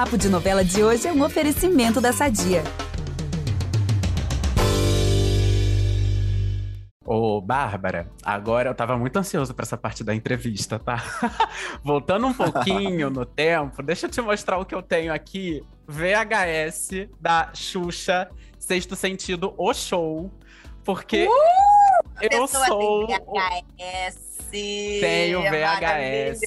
Papo de Novela de hoje é um oferecimento da Sadia. Ô, Bárbara, agora eu tava muito ansioso para essa parte da entrevista, tá? Voltando um pouquinho no tempo, deixa eu te mostrar o que eu tenho aqui. VHS da Xuxa, Sexto Sentido, o show. Porque uh, eu sou. VHS. Tenho VHS.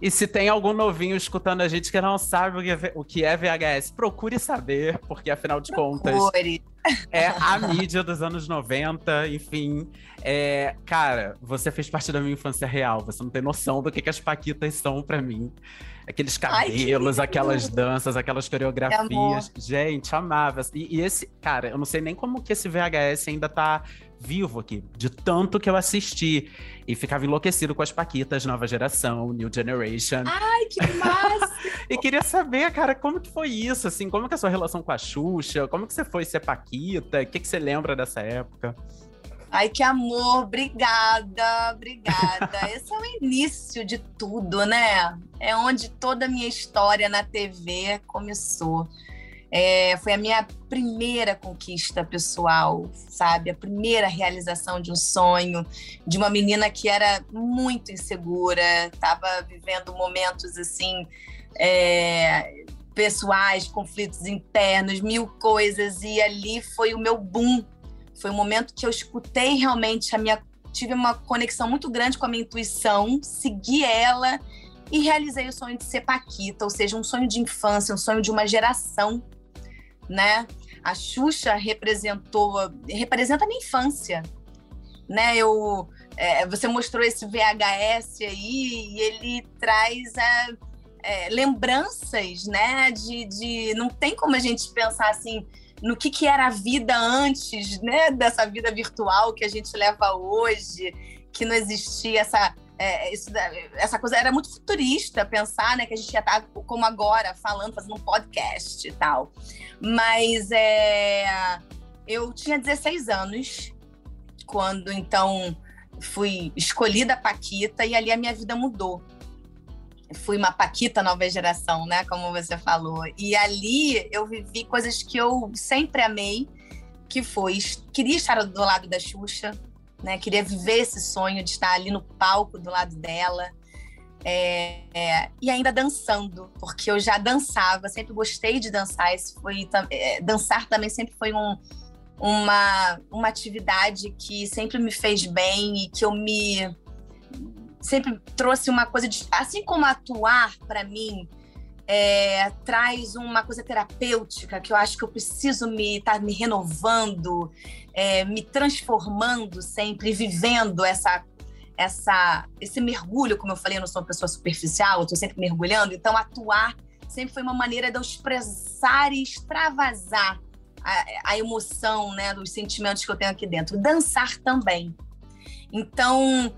E se tem algum novinho escutando a gente que não sabe o que é VHS, procure saber, porque afinal de contas. É a mídia dos anos 90, enfim. É, cara, você fez parte da minha infância real. Você não tem noção do que, que as Paquitas são para mim. Aqueles cabelos, Ai, aquelas danças, aquelas coreografias. Gente, amava. E, e, esse, cara, eu não sei nem como que esse VHS ainda tá vivo aqui, de tanto que eu assisti. E ficava enlouquecido com as Paquitas, nova geração, New Generation. Ai, que massa! e queria saber, cara, como que foi isso, assim, como que é a sua relação com a Xuxa? Como que você foi ser Paquita? O que, que você lembra dessa época? Ai, que amor, obrigada, obrigada. Esse é o início de tudo, né? É onde toda a minha história na TV começou. É, foi a minha primeira conquista pessoal, sabe? A primeira realização de um sonho, de uma menina que era muito insegura, estava vivendo momentos assim. É, pessoais, conflitos internos, mil coisas, e ali foi o meu boom. Foi o momento que eu escutei realmente a minha. Tive uma conexão muito grande com a minha intuição, segui ela e realizei o sonho de ser Paquita, ou seja, um sonho de infância, um sonho de uma geração né? A Xuxa representou, representa a minha infância, né? Eu, é, você mostrou esse VHS aí e ele traz é, é, lembranças, né? De, de, não tem como a gente pensar assim no que, que era a vida antes, né? Dessa vida virtual que a gente leva hoje, que não existia essa é, isso, essa coisa era muito futurista pensar, né, que a gente ia estar tá como agora, falando, fazendo um podcast e tal. Mas é, eu tinha 16 anos quando então fui escolhida Paquita e ali a minha vida mudou. Fui uma Paquita nova geração, né, como você falou. E ali eu vivi coisas que eu sempre amei, que foi queria estar do lado da Xuxa, né? Queria viver esse sonho de estar ali no palco do lado dela. É, é, e ainda dançando, porque eu já dançava, sempre gostei de dançar. Esse foi, é, dançar também sempre foi um, uma, uma atividade que sempre me fez bem e que eu me sempre trouxe uma coisa de, assim como atuar para mim é, traz uma coisa terapêutica que eu acho que eu preciso me estar tá me renovando, é, me transformando sempre, vivendo essa essa esse mergulho, como eu falei, eu não sou uma pessoa superficial, eu estou sempre mergulhando, então atuar sempre foi uma maneira de eu expressar e extravasar a, a emoção, né, dos sentimentos que eu tenho aqui dentro. Dançar também. Então,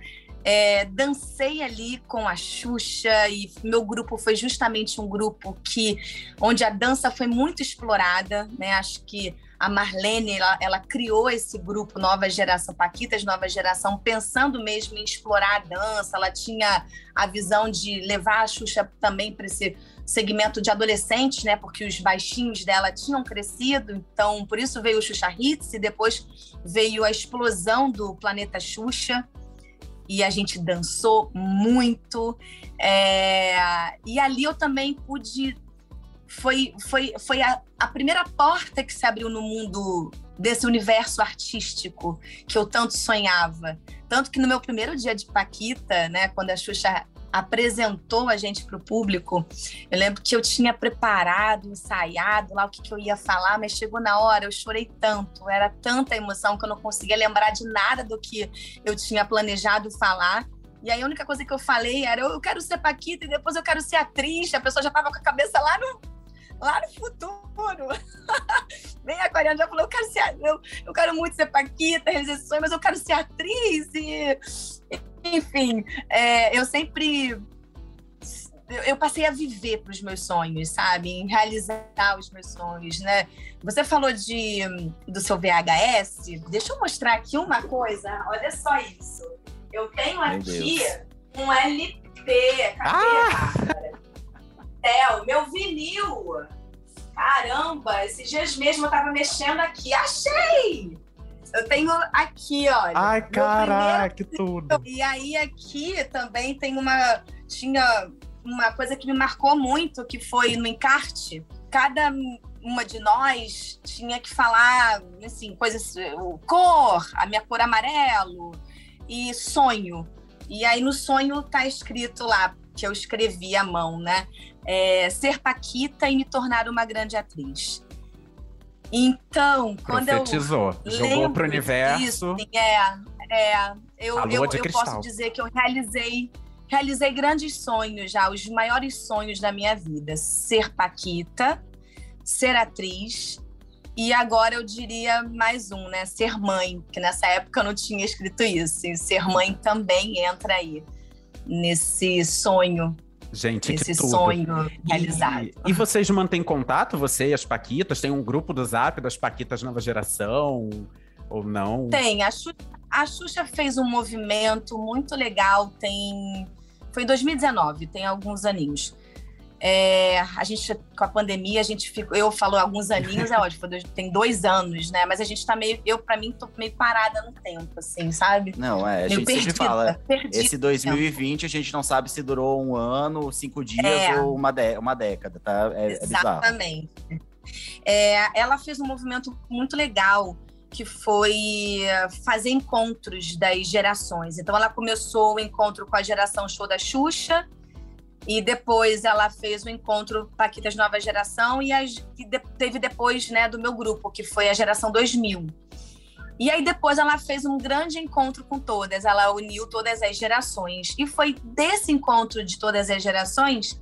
é, dancei ali com a Xuxa e meu grupo foi justamente um grupo que onde a dança foi muito explorada, né? Acho que a Marlene ela, ela, criou esse grupo Nova Geração Paquitas Nova Geração pensando mesmo em explorar a dança. Ela tinha a visão de levar a Xuxa também para esse segmento de adolescentes, né? Porque os baixinhos dela tinham crescido, então por isso veio o Xuxa Hits e depois veio a explosão do Planeta Xuxa e a gente dançou muito. É, e ali eu também pude. Foi, foi, foi a, a primeira porta que se abriu no mundo desse universo artístico que eu tanto sonhava. Tanto que no meu primeiro dia de Paquita, né, quando a Xuxa apresentou a gente para o público, eu lembro que eu tinha preparado, ensaiado lá o que, que, eu ia falar, mas chegou na hora, eu chorei tanto, era tanta emoção que eu não conseguia lembrar de nada do que eu tinha planejado falar. E aí a única coisa que eu falei era: eu quero ser Paquita e depois eu quero ser atriz. A pessoa já estava com a cabeça lá no, lá no futuro. Bem aquariano já falou: eu quero ser, eu, eu quero muito ser Paquita, realizar sonho, mas eu quero ser atriz. E, enfim, é, eu sempre. Eu passei a viver para os meus sonhos, sabe? Em realizar os meus sonhos, né? Você falou de, do seu VHS. Deixa eu mostrar aqui uma coisa. Olha só isso. Eu tenho aqui um LP. Cadê, ah! céu, meu vinil! Caramba, esses dias mesmo eu tava mexendo aqui, achei! Eu tenho aqui, olha. Ai, caraca, que tudo. E aí aqui também tem uma tinha uma coisa que me marcou muito, que foi no encarte. Cada uma de nós tinha que falar, assim, coisas, cor, a minha cor amarelo e sonho. E aí no sonho tá escrito lá, que eu escrevi à mão, né? É, ser Paquita e me tornar uma grande atriz. Então, quando Profetizou, eu jogou pro universo. Isso, é, é, eu, eu, eu posso dizer que eu realizei realizei grandes sonhos já, os maiores sonhos da minha vida. Ser Paquita, ser atriz e agora eu diria mais um, né? Ser mãe, que nessa época eu não tinha escrito isso. E ser mãe também entra aí nesse sonho. Gente, esse sonho realizado. E, e vocês mantêm contato, você e as Paquitas? Tem um grupo do Zap das Paquitas Nova Geração? Ou não? Tem. A Xuxa, a Xuxa fez um movimento muito legal, tem foi em 2019, tem alguns aninhos. É, a gente, com a pandemia, a gente ficou. Eu falo alguns aninhos, é ótimo, tem dois anos, né? Mas a gente tá meio. Eu, pra mim, tô meio parada no tempo, assim, sabe? Não, é, a gente perdida, sempre fala. Esse 2020 a gente não sabe se durou um ano, cinco dias é. ou uma, uma década, tá? É, é Exatamente. É, ela fez um movimento muito legal que foi fazer encontros das gerações. Então, ela começou o encontro com a geração show da Xuxa, e depois ela fez o encontro Paquitas Nova Geração, e, as, e de, teve depois né, do meu grupo, que foi a geração 2000. E aí depois ela fez um grande encontro com todas, ela uniu todas as gerações. E foi desse encontro de todas as gerações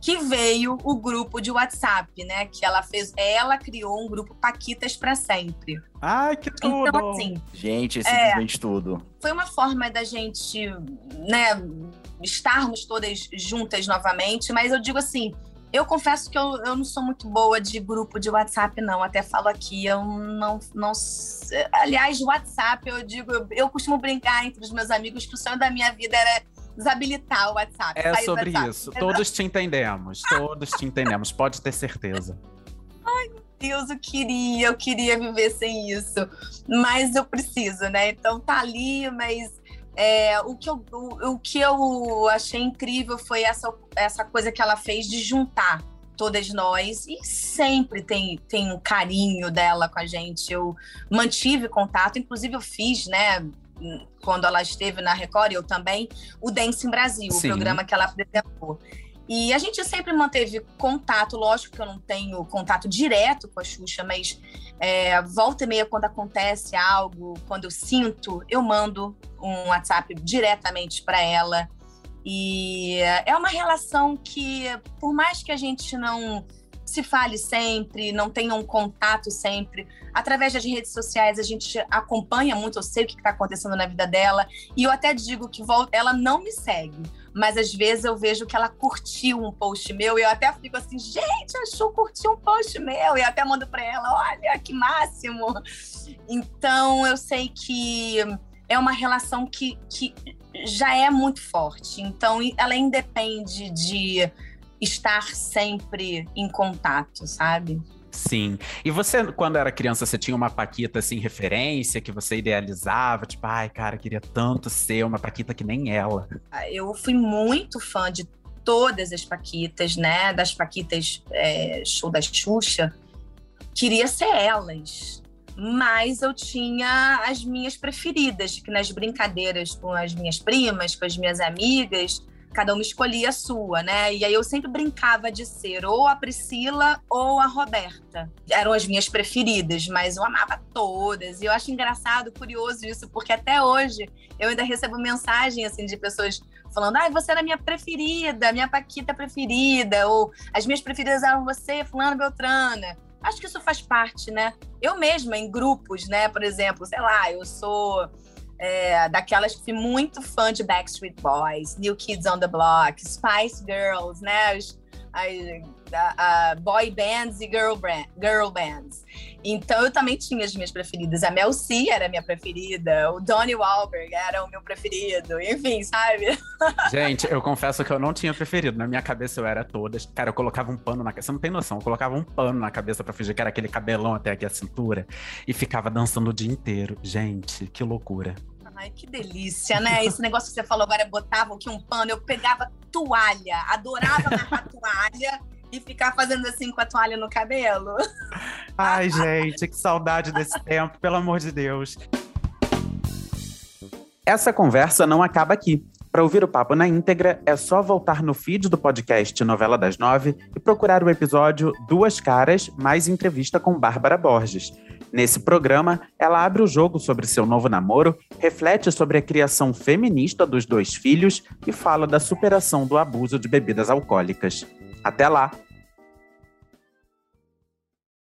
que veio o grupo de WhatsApp, né? Que ela fez, ela criou um grupo Paquitas para sempre. Ai, que tudo! Então, assim, gente, é simplesmente é, tudo. Foi uma forma da gente, né, estarmos todas juntas novamente, mas eu digo assim, eu confesso que eu, eu não sou muito boa de grupo de WhatsApp, não. Até falo aqui, eu não. não aliás, WhatsApp, eu digo, eu, eu costumo brincar entre os meus amigos que o sonho da minha vida era desabilitar o WhatsApp. É sobre WhatsApp. isso. Todos te entendemos. Todos te entendemos. Pode ter certeza. Ai, meu Deus, eu queria, eu queria viver sem isso. Mas eu preciso, né? Então tá ali, mas é, o, que eu, o, o, que eu achei incrível foi essa, essa coisa que ela fez de juntar todas nós e sempre tem, tem um carinho dela com a gente. Eu mantive contato, inclusive eu fiz, né? quando ela esteve na Record, eu também, o Dance em Brasil, Sim. o programa que ela apresentou. E a gente sempre manteve contato, lógico que eu não tenho contato direto com a Xuxa, mas é, volta e meia, quando acontece algo, quando eu sinto, eu mando um WhatsApp diretamente para ela. E é uma relação que, por mais que a gente não se fale sempre, não tenha um contato sempre. Através das redes sociais, a gente acompanha muito, eu sei o que está acontecendo na vida dela. E eu até digo que ela não me segue, mas às vezes eu vejo que ela curtiu um post meu e eu até fico assim, gente, a Chu curtiu um post meu. E até mando para ela, olha que máximo. Então eu sei que é uma relação que, que já é muito forte. Então ela independe de estar sempre em contato, sabe? Sim. E você, quando era criança, você tinha uma Paquita, assim, referência, que você idealizava? Tipo, ai, cara, queria tanto ser uma Paquita que nem ela. Ah, eu fui muito fã de todas as Paquitas, né? Das Paquitas é, show da Xuxa. Queria ser elas. Mas eu tinha as minhas preferidas, que nas brincadeiras com as minhas primas, com as minhas amigas, cada uma escolhia a sua, né? E aí eu sempre brincava de ser ou a Priscila ou a Roberta. Eram as minhas preferidas, mas eu amava todas. E eu acho engraçado, curioso isso, porque até hoje eu ainda recebo mensagem assim de pessoas falando: "Ai, você era minha preferida, minha paquita preferida", ou "As minhas preferidas eram você, fulano Beltrana". Acho que isso faz parte, né? Eu mesma em grupos, né, por exemplo, sei lá, eu sou é, daquelas que fui muito fã de Backstreet Boys, New Kids on the Block, Spice Girls, né? As, a, a boy bands e girl, brand, girl bands. Então eu também tinha as minhas preferidas. A Mel C era a minha preferida, o Donnie Wahlberg era o meu preferido, enfim, sabe? Gente, eu confesso que eu não tinha preferido. Na minha cabeça eu era todas. Cara, eu colocava um pano na cabeça. Você não tem noção, eu colocava um pano na cabeça pra fingir que era aquele cabelão até aqui a cintura e ficava dançando o dia inteiro. Gente, que loucura. Ai, que delícia, né? Esse negócio que você falou agora, botava aqui um pano, eu pegava toalha, adorava amarrar toalha e ficar fazendo assim com a toalha no cabelo. Ai, gente, que saudade desse tempo, pelo amor de Deus. Essa conversa não acaba aqui. Para ouvir o papo na íntegra, é só voltar no feed do podcast Novela das Nove e procurar o episódio Duas Caras mais entrevista com Bárbara Borges. Nesse programa, ela abre o jogo sobre seu novo namoro, reflete sobre a criação feminista dos dois filhos e fala da superação do abuso de bebidas alcoólicas. Até lá!